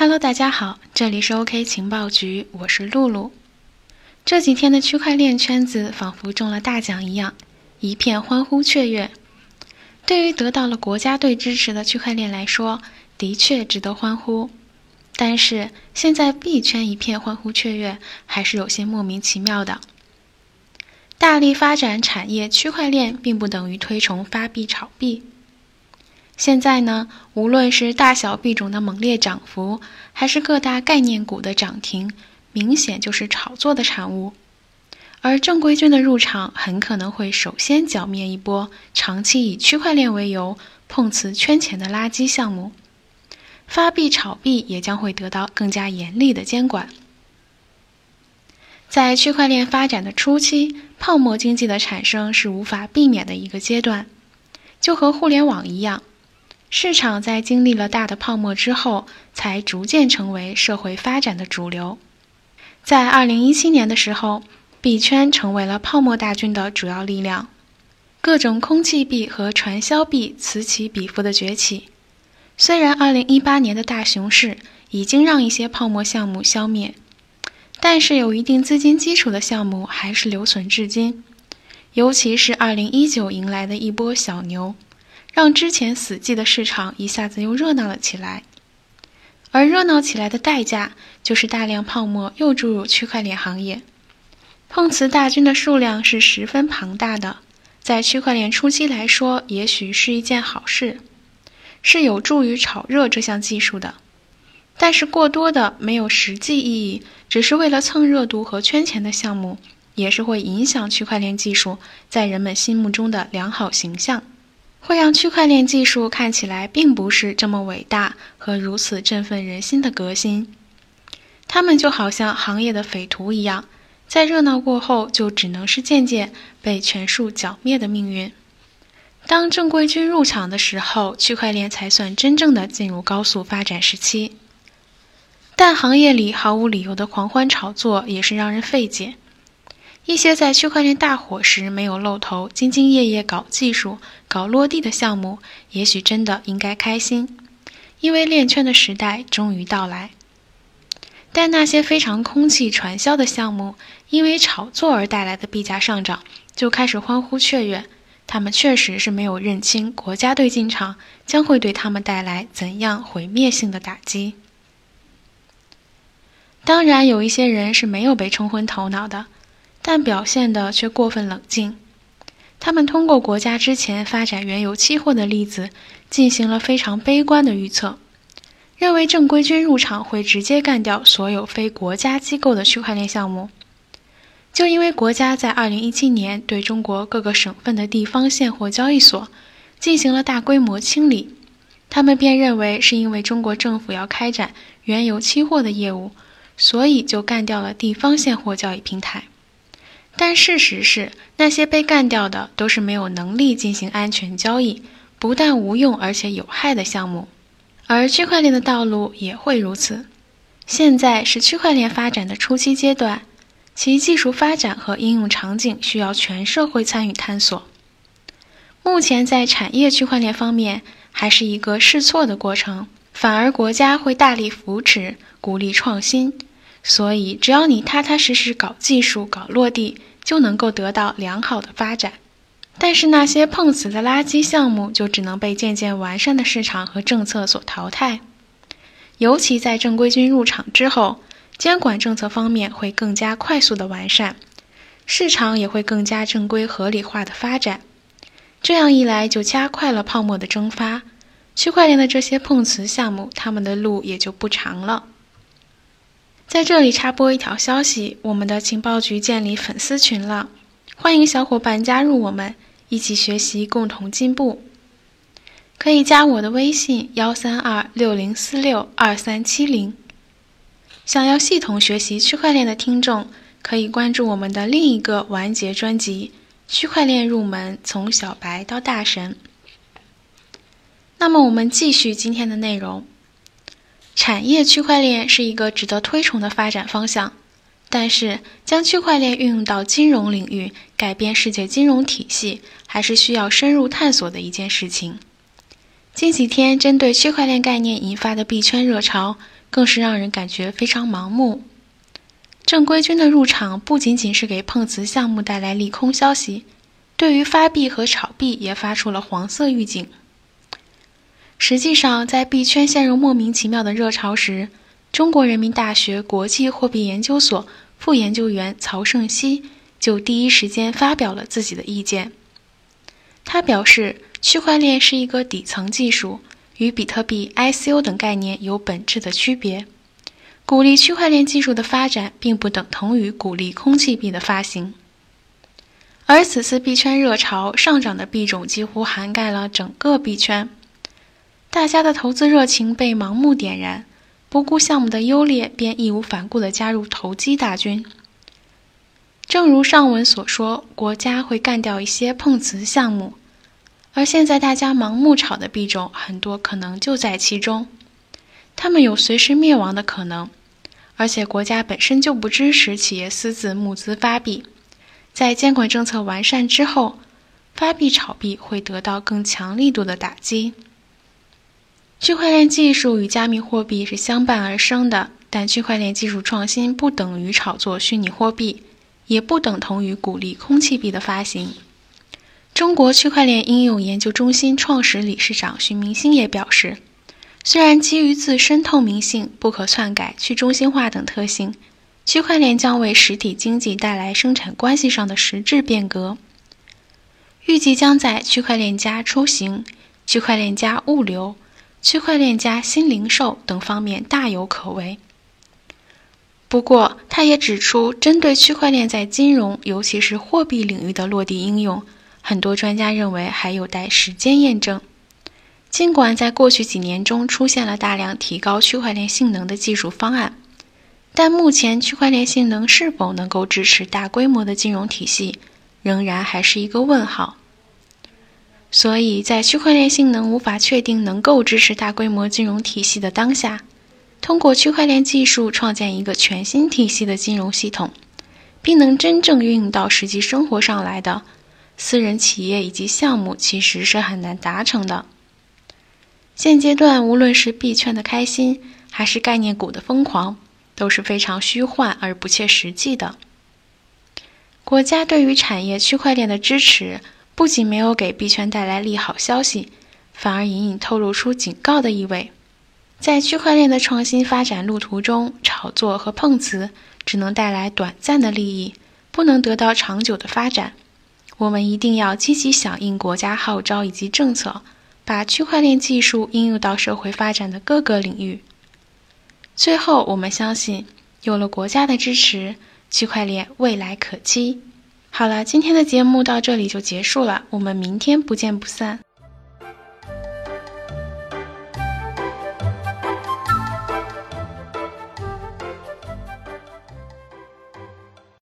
Hello，大家好，这里是 OK 情报局，我是露露。这几天的区块链圈子仿佛中了大奖一样，一片欢呼雀跃。对于得到了国家队支持的区块链来说，的确值得欢呼。但是现在币圈一片欢呼雀跃，还是有些莫名其妙的。大力发展产业区块链，并不等于推崇发币炒币。现在呢，无论是大小币种的猛烈涨幅，还是各大概念股的涨停，明显就是炒作的产物。而正规军的入场，很可能会首先剿灭一波长期以区块链为由碰瓷圈钱的垃圾项目，发币炒币也将会得到更加严厉的监管。在区块链发展的初期，泡沫经济的产生是无法避免的一个阶段，就和互联网一样。市场在经历了大的泡沫之后，才逐渐成为社会发展的主流。在二零一七年的时候，币圈成为了泡沫大军的主要力量，各种空气币和传销币此起彼伏的崛起。虽然二零一八年的大熊市已经让一些泡沫项目消灭，但是有一定资金基础的项目还是留存至今，尤其是二零一九迎来的一波小牛。让之前死寂的市场一下子又热闹了起来，而热闹起来的代价就是大量泡沫又注入区块链行业，碰瓷大军的数量是十分庞大的。在区块链初期来说，也许是一件好事，是有助于炒热这项技术的。但是过多的没有实际意义，只是为了蹭热度和圈钱的项目，也是会影响区块链技术在人们心目中的良好形象。会让区块链技术看起来并不是这么伟大和如此振奋人心的革新。他们就好像行业的匪徒一样，在热闹过后就只能是渐渐被全数剿灭的命运。当正规军入场的时候，区块链才算真正的进入高速发展时期。但行业里毫无理由的狂欢炒作也是让人费解。一些在区块链大火时没有露头、兢兢业业搞技术、搞落地的项目，也许真的应该开心，因为链圈的时代终于到来。但那些非常空气传销的项目，因为炒作而带来的币价上涨，就开始欢呼雀跃。他们确实是没有认清国家队进场将会对他们带来怎样毁灭性的打击。当然，有一些人是没有被冲昏头脑的。但表现的却过分冷静。他们通过国家之前发展原油期货的例子，进行了非常悲观的预测，认为正规军入场会直接干掉所有非国家机构的区块链项目。就因为国家在2017年对中国各个省份的地方现货交易所进行了大规模清理，他们便认为是因为中国政府要开展原油期货的业务，所以就干掉了地方现货交易平台。但事实是，那些被干掉的都是没有能力进行安全交易、不但无用而且有害的项目，而区块链的道路也会如此。现在是区块链发展的初期阶段，其技术发展和应用场景需要全社会参与探索。目前在产业区块链方面还是一个试错的过程，反而国家会大力扶持、鼓励创新。所以，只要你踏踏实实搞技术、搞落地，就能够得到良好的发展。但是，那些碰瓷的垃圾项目就只能被渐渐完善的市场和政策所淘汰。尤其在正规军入场之后，监管政策方面会更加快速的完善，市场也会更加正规合理化的发展。这样一来，就加快了泡沫的蒸发，区块链的这些碰瓷项目，他们的路也就不长了。在这里插播一条消息：我们的情报局建立粉丝群了，欢迎小伙伴加入我们，一起学习，共同进步。可以加我的微信：幺三二六零四六二三七零。想要系统学习区块链的听众，可以关注我们的另一个完结专辑《区块链入门：从小白到大神》。那么，我们继续今天的内容。产业区块链是一个值得推崇的发展方向，但是将区块链运用到金融领域，改变世界金融体系，还是需要深入探索的一件事情。近几天，针对区块链概念引发的币圈热潮，更是让人感觉非常盲目。正规军的入场不仅仅是给碰瓷项目带来利空消息，对于发币和炒币也发出了黄色预警。实际上，在币圈陷入莫名其妙的热潮时，中国人民大学国际货币研究所副研究员曹胜熙就第一时间发表了自己的意见。他表示，区块链是一个底层技术，与比特币、ICO 等概念有本质的区别。鼓励区块链技术的发展，并不等同于鼓励空气币的发行。而此次币圈热潮上涨的币种几乎涵盖了整个币圈，大家的投资热情被盲目点燃，不顾项目的优劣，便义无反顾地加入投机大军。正如上文所说，国家会干掉一些碰瓷项目，而现在大家盲目炒的币种很多，可能就在其中，他们有随时灭亡的可能。而且国家本身就不支持企业私自募资发币，在监管政策完善之后，发币炒币会得到更强力度的打击。区块链技术与加密货币是相伴而生的，但区块链技术创新不等于炒作虚拟货币，也不等同于鼓励空气币的发行。中国区块链应用研究中心创始理事长徐明星也表示。虽然基于自身透明性、不可篡改、去中心化等特性，区块链将为实体经济带来生产关系上的实质变革，预计将在区块链加出行、区块链加物流、区块链加新零售等方面大有可为。不过，他也指出，针对区块链在金融，尤其是货币领域的落地应用，很多专家认为还有待时间验证。尽管在过去几年中出现了大量提高区块链性能的技术方案，但目前区块链性能是否能够支持大规模的金融体系，仍然还是一个问号。所以在区块链性能无法确定能够支持大规模金融体系的当下，通过区块链技术创建一个全新体系的金融系统，并能真正运用到实际生活上来的私人企业以及项目，其实是很难达成的。现阶段，无论是币圈的开心，还是概念股的疯狂，都是非常虚幻而不切实际的。国家对于产业区块链的支持，不仅没有给币圈带来利好消息，反而隐隐透露出警告的意味。在区块链的创新发展路途中，炒作和碰瓷只能带来短暂的利益，不能得到长久的发展。我们一定要积极响应国家号召以及政策。把区块链技术应用到社会发展的各个领域。最后，我们相信，有了国家的支持，区块链未来可期。好了，今天的节目到这里就结束了，我们明天不见不散。